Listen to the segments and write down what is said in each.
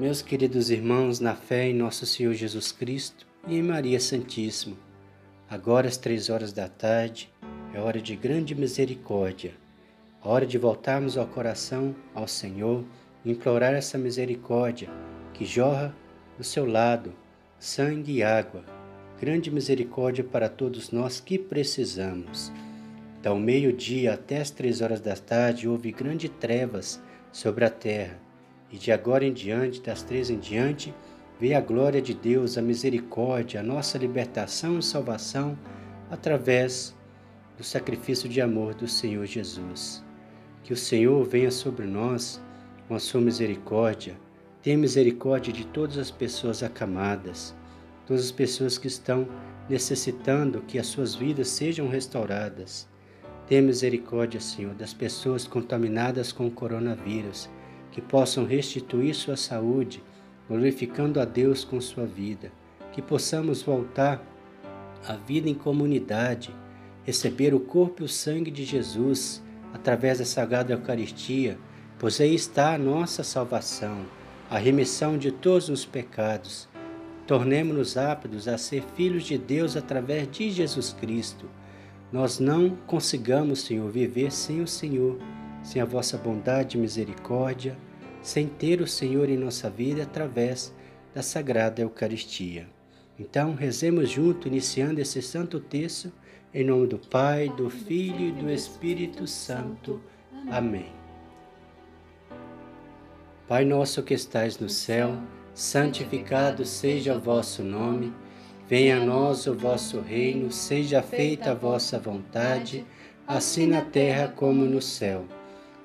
Meus queridos irmãos, na fé em nosso Senhor Jesus Cristo e em Maria Santíssima, agora às três horas da tarde é hora de grande misericórdia, hora de voltarmos ao coração ao Senhor e implorar essa misericórdia que jorra do seu lado, sangue e água, grande misericórdia para todos nós que precisamos. Da meio-dia até as três horas da tarde houve grandes trevas sobre a terra e de agora em diante, das três em diante, vê a glória de Deus, a misericórdia, a nossa libertação e salvação através do sacrifício de amor do Senhor Jesus. Que o Senhor venha sobre nós com a sua misericórdia. Tenha misericórdia de todas as pessoas acamadas, todas as pessoas que estão necessitando que as suas vidas sejam restauradas. Tenha misericórdia, Senhor, das pessoas contaminadas com o coronavírus que possam restituir sua saúde, glorificando a Deus com sua vida, que possamos voltar à vida em comunidade, receber o corpo e o sangue de Jesus através da Sagrada Eucaristia, pois aí está a nossa salvação, a remissão de todos os pecados. Tornemos-nos aptos a ser filhos de Deus através de Jesus Cristo. Nós não consigamos, Senhor, viver sem o Senhor, sem a vossa bondade e misericórdia sem ter o Senhor em nossa vida através da Sagrada Eucaristia. Então, rezemos junto, iniciando esse santo texto, em nome do Pai, do Filho e do Espírito Santo. Amém. Pai nosso que estais no céu, santificado seja o vosso nome. Venha a nós o vosso reino, seja feita a vossa vontade, assim na terra como no céu.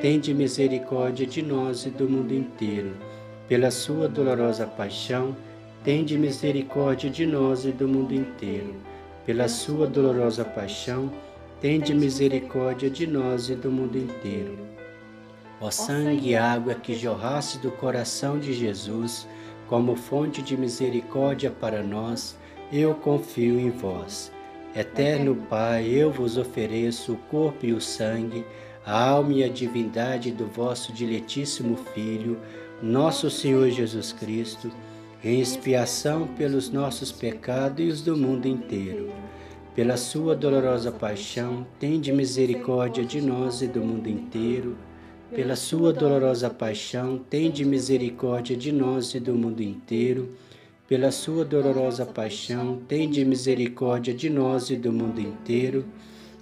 tende misericórdia de nós e do mundo inteiro. Pela sua dolorosa paixão, tende misericórdia de nós e do mundo inteiro. Pela sua dolorosa paixão, tende misericórdia de nós e do mundo inteiro. Ó sangue e água que jorrasse do coração de Jesus, como fonte de misericórdia para nós, eu confio em vós. Eterno Pai, eu vos ofereço o corpo e o sangue, a alma e a divindade do vosso diletíssimo Filho, nosso Senhor Jesus Cristo, em expiação pelos nossos pecados e os do mundo inteiro. Pela sua dolorosa paixão, tende misericórdia de nós e do mundo inteiro. Pela sua dolorosa paixão, tende misericórdia de nós e do mundo inteiro. Pela sua dolorosa paixão, tende misericórdia de nós e do mundo inteiro.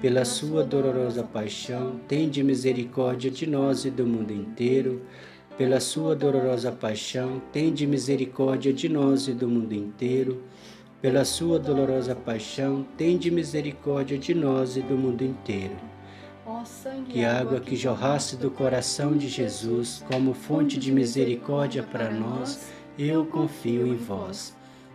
Pela sua dolorosa paixão, tende misericórdia de nós e do mundo inteiro. Pela sua dolorosa paixão, tende misericórdia de nós e do mundo inteiro. Pela sua dolorosa paixão, tende misericórdia de nós e do mundo inteiro que água que jorrasse do coração de Jesus como fonte de misericórdia para nós, eu confio em vós.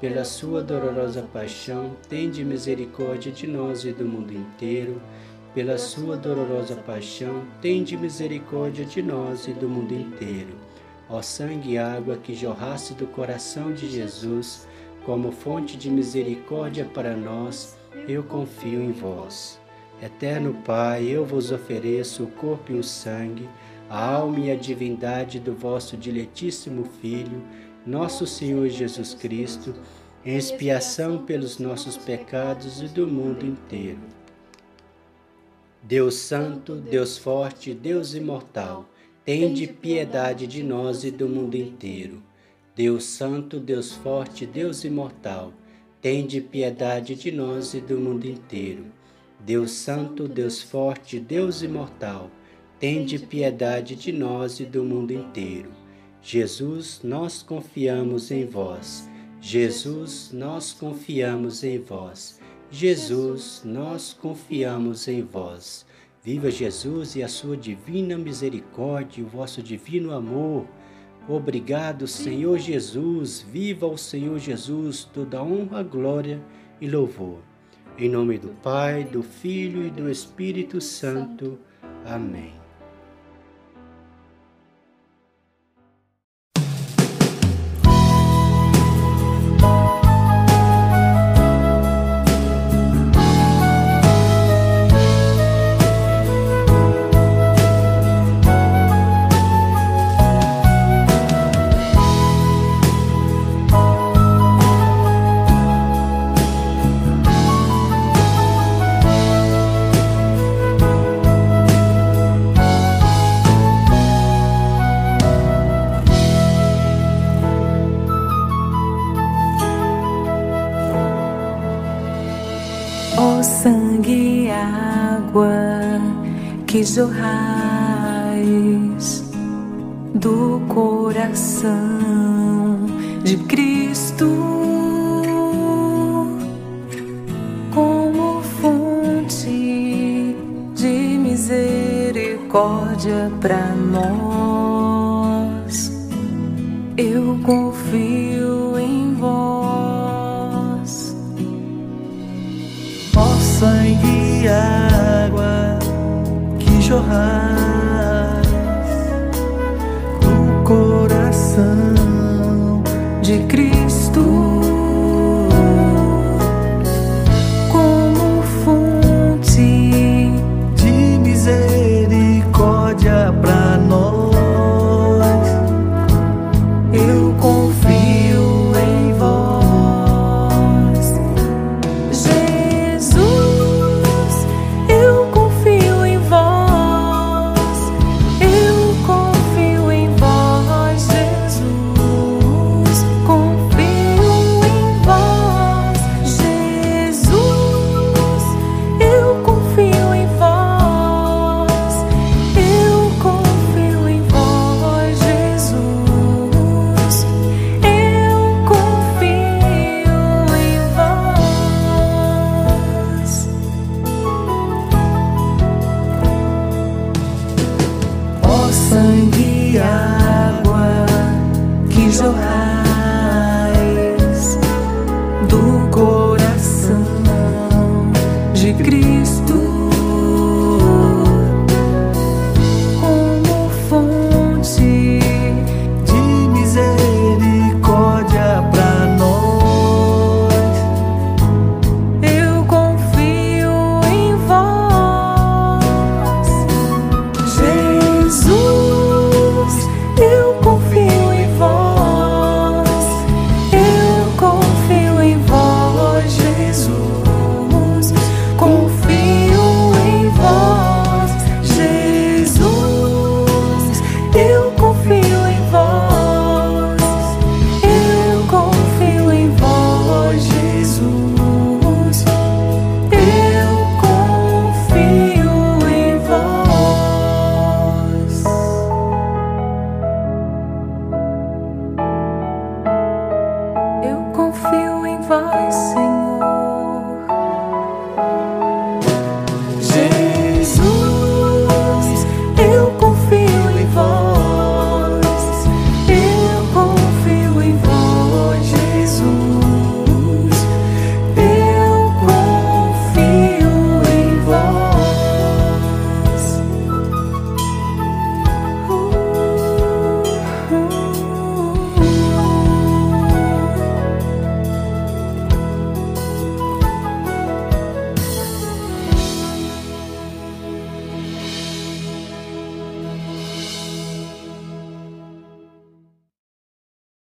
Pela sua dolorosa paixão, tende misericórdia de nós e do mundo inteiro. Pela sua dolorosa paixão, tende misericórdia de nós e do mundo inteiro. ó sangue e água que jorrasse do coração de Jesus, como fonte de misericórdia para nós, eu confio em vós. Eterno Pai, eu vos ofereço o corpo e o sangue, a alma e a divindade do vosso diletíssimo Filho, nosso Senhor Jesus Cristo, em expiação pelos nossos pecados e do mundo inteiro. Deus Santo, Deus Forte, Deus Imortal, tende piedade de nós e do mundo inteiro. Deus Santo, Deus Forte, Deus Imortal, tende piedade de nós e do mundo inteiro. Deus Santo, Deus Forte, Deus Imortal, tende piedade de nós e do mundo inteiro. Jesus, nós confiamos em vós. Jesus, nós confiamos em vós. Jesus, nós confiamos em vós. Viva Jesus e a sua divina misericórdia, o vosso divino amor. Obrigado, Senhor Jesus. Viva o Senhor Jesus, toda honra, glória e louvor. Em nome do Pai, do Filho e do Espírito Santo. Amém. Que jorrais do coração de Cristo como fonte de misericórdia para nós. Eu confio jorrais do coração de Cristo. água your jorrar.